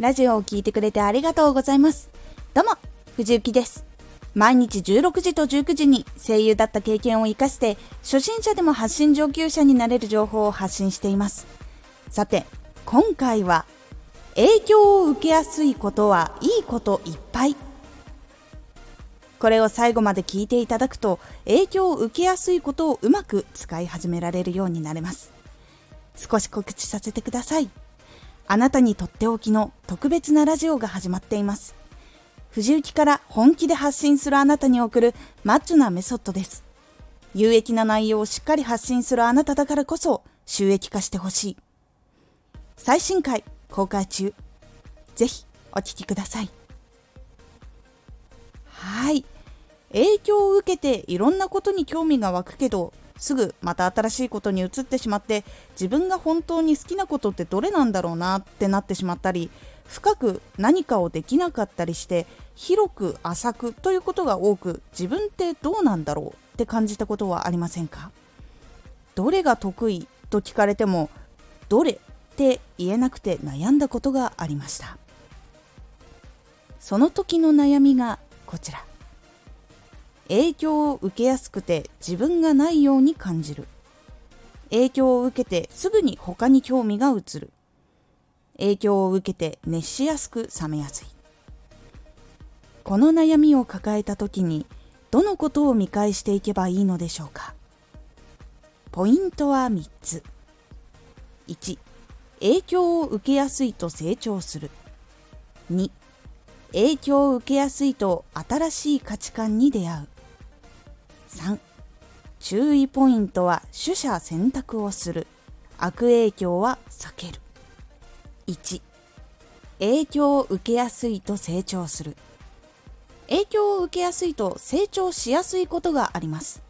ラジオを聴いてくれてありがとうございます。どうも、藤幸です。毎日16時と19時に声優だった経験を活かして、初心者でも発信上級者になれる情報を発信しています。さて、今回は、影響を受けやすいことはいいこといっぱい。これを最後まで聞いていただくと、影響を受けやすいことをうまく使い始められるようになれます。少し告知させてください。あなたにとっておきの特別なラジオが始まっています。藤雪から本気で発信するあなたに送るマッチョなメソッドです。有益な内容をしっかり発信するあなただからこそ収益化してほしい。最新回公開中。ぜひお聴きください。はい。影響を受けていろんなことに興味が湧くけどすぐまた新しいことに移ってしまって自分が本当に好きなことってどれなんだろうなってなってしまったり深く何かをできなかったりして広く浅くということが多く自分ってどうなんだろうって感じたことはありませんか？どれが得意と聞かれてもどれって言えなくて悩んだことがありました。その時の悩みがこちら。影響を受けやすくて自分がないように感じる。影響を受けてすぐに他に興味が移る。影響を受けて熱しやすく冷めやすい。この悩みを抱えた時にどのことを見返していけばいいのでしょうか。ポイントは3つ。1影響を受けやすいと成長する。2影響を受けやすいと新しい価値観に出会う。3注意ポイントは取捨選択をする。悪影響は避ける。1影響を受けやすいと成長する。影響を受けやすいと成長しやすいことがあります。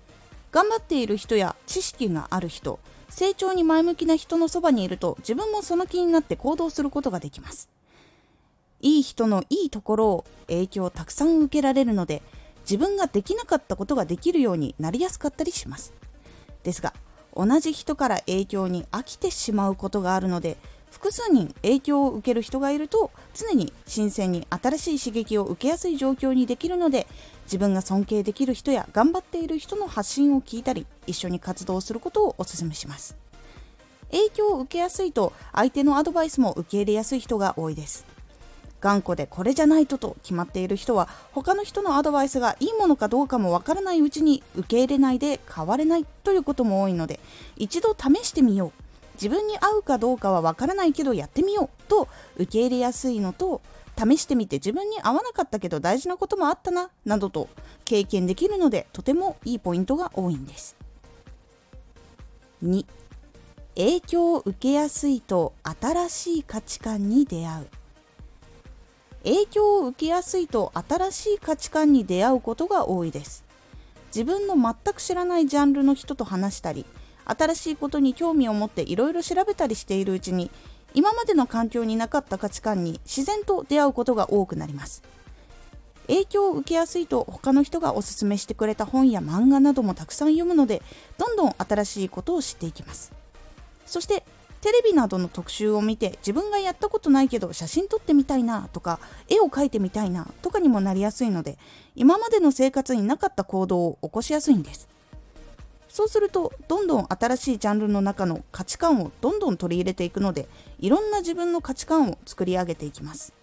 頑張っている人や知識がある人成長に前向きな人のそばにいると自分もその気になって行動することができます。いい人のいいところを影響をたくさん受けられるので自分ができなかったことができるようになりやすかったりします。ですが同じ人から影響に飽きてしまうことがあるので複数人影響を受ける人がいると常に新鮮に新しい刺激を受けやすい状況にできるので自分が尊敬できる人や頑張っている人の発信を聞いたり一緒に活動することをお勧めします。影響を受けやすいと相手のアドバイスも受け入れやすい人が多いです。頑固でこれじゃないとと決まっている人は他の人のアドバイスがいいものかどうかもわからないうちに受け入れないで変われないということも多いので一度試してみよう。自分に合うかどうかはわからないけどやってみようと受け入れやすいのと試してみて自分に合わなかったけど大事なこともあったななどと経験できるのでとてもいいポイントが多いんです。2影響を受けやすいと新しい価値観に出会う。影響を受けやすいと新しい価値観に出会うことが多いです。自分の全く知らないジャンルの人と話したり新しいことに興味を持っていろいろ調べたりしているうちに今までの環境になかった価値観に自然と出会うことが多くなります。影響を受けやすいと他の人がおすすめしてくれた本や漫画などもたくさん読むのでどんどん新しいことを知っていきます。そしてテレビなどの特集を見て自分がやったことないけど写真撮ってみたいなとか絵を描いてみたいなとかにもなりやすいので今までの生活になかった行動を起こしやすいんです。そうするとどんどん新しいジャンルの中の価値観をどんどん取り入れていくのでいろんな自分の価値観を作り上げていきます。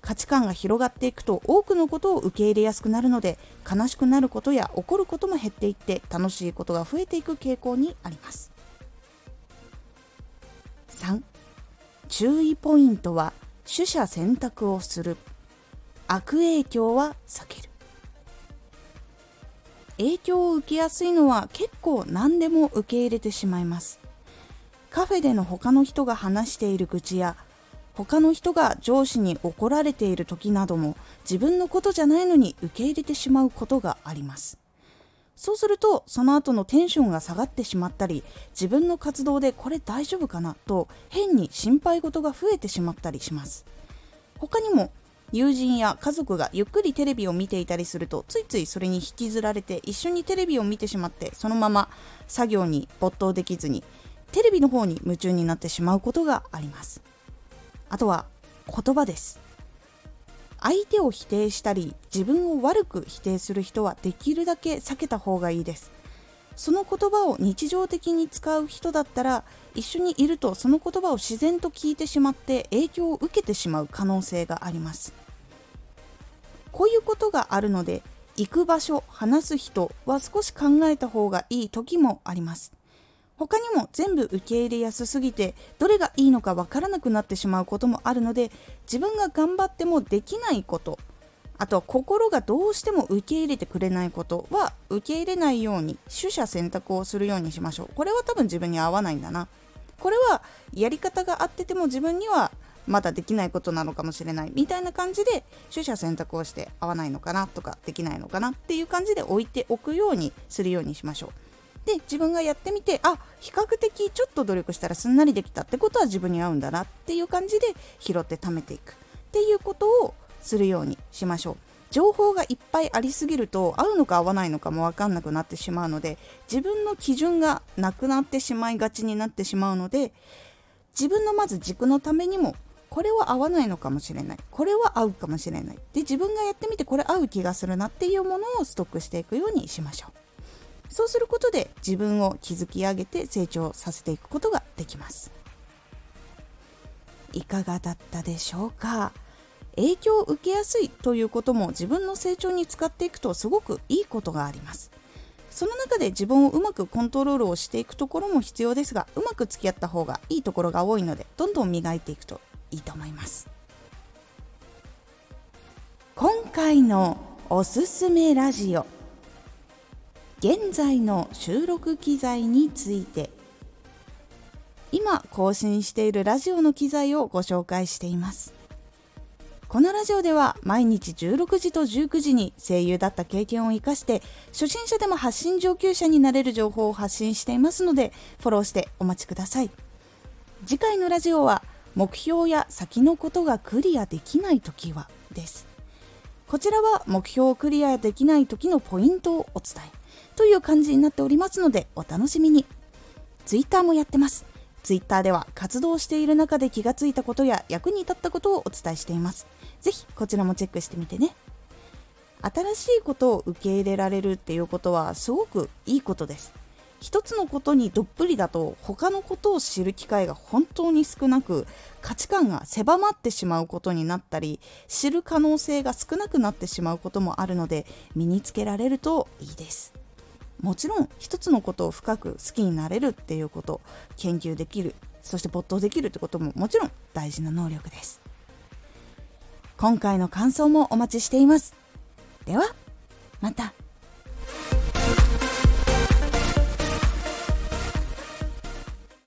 価値観が広がっていくと多くのことを受け入れやすくなるので悲しくなることや怒ることも減っていって楽しいことが増えていく傾向にあります。3注意ポイントは取捨選択をする。悪影響は避ける。影響を受けやすいのは結構何でも受け入れてしまいます。カフェでの他の人が話している愚痴や他の人が上司に怒られている時なども自分のことじゃないのに受け入れてしまうことがあります。そうするとその後のテンションが下がってしまったり自分の活動でこれ大丈夫かなと変に心配事が増えてしまったりします。他にも友人や家族がゆっくりテレビを見ていたりするとついついそれに引きずられて一緒にテレビを見てしまってそのまま作業に没頭できずにテレビの方に夢中になってしまうことがあります。あとは言葉です。相手を否定したり自分を悪く否定する人はできるだけ避けた方がいいです。その言葉を日常的に使う人だったら一緒にいるとその言葉を自然と聞いてしまって影響を受けてしまう可能性があります。こういうことがあるので行く場所話す人は少し考えた方がいい時もあります。他にも全部受け入れやすすぎてどれがいいのかわからなくなってしまうこともあるので自分が頑張ってもできないことあとは心がどうしても受け入れてくれないことは受け入れないように取捨選択をするようにしましょう。これは多分自分に合わないんだな。これはやり方が合ってても自分にはまだできないことなのかもしれない。みたいな感じで取捨選択をして合わないのかなとかできないのかなっていう感じで置いておくようにするようにしましょう。で自分がやってみてあ比較的ちょっと努力したらすんなりできたってことは自分に合うんだなっていう感じで拾って貯めていく。っていうことをするようにしましょう。情報がいっぱいありすぎると合うのか合わないのかも分かんなくなってしまうので自分の基準がなくなってしまいがちになってしまうので自分のまず軸のためにもこれは合わないのかもしれない。これは合うかもしれない。で自分がやってみてこれ合う気がするなっていうものをストックしていくようにしましょう。そうすることで自分を築き上げて成長させていくことができます。いかがだったでしょうか？影響を受けやすいということも自分の成長に使っていくとすごくいいことがあります。その中で自分をうまくコントロールをしていくところも必要ですがうまく付き合った方がいいところが多いのでどんどん磨いていくといいと思います。今回のおすすめラジオ。現在の収録機材について。今更新しているラジオの機材をご紹介しています。このラジオでは毎日16時と19時に声優だった経験を生かして初心者でも発信上級者になれる情報を発信していますのでフォローしてお待ちください。次回のラジオは目標や先のことがクリアできない時はです。こちらは目標をクリアできない時のポイントをお伝え。という感じになっておりますのでお楽しみに Twitter もやってますツイッターでは活動している中で気がついたことや役に立ったことをお伝えしています。ぜひこちらもチェックしてみてね。新しいことを受け入れられるっていうことはすごくいいことです。一つのことにどっぷりだと他のことを知る機会が本当に少なく価値観が狭まってしまうことになったり知る可能性が少なくなってしまうこともあるので身につけられるといいです。もちろん一つのことを深く好きになれるっていうこと研究できるそして没頭できるってことももちろん大事な能力です。今回の感想もお待ちしています。ではまた。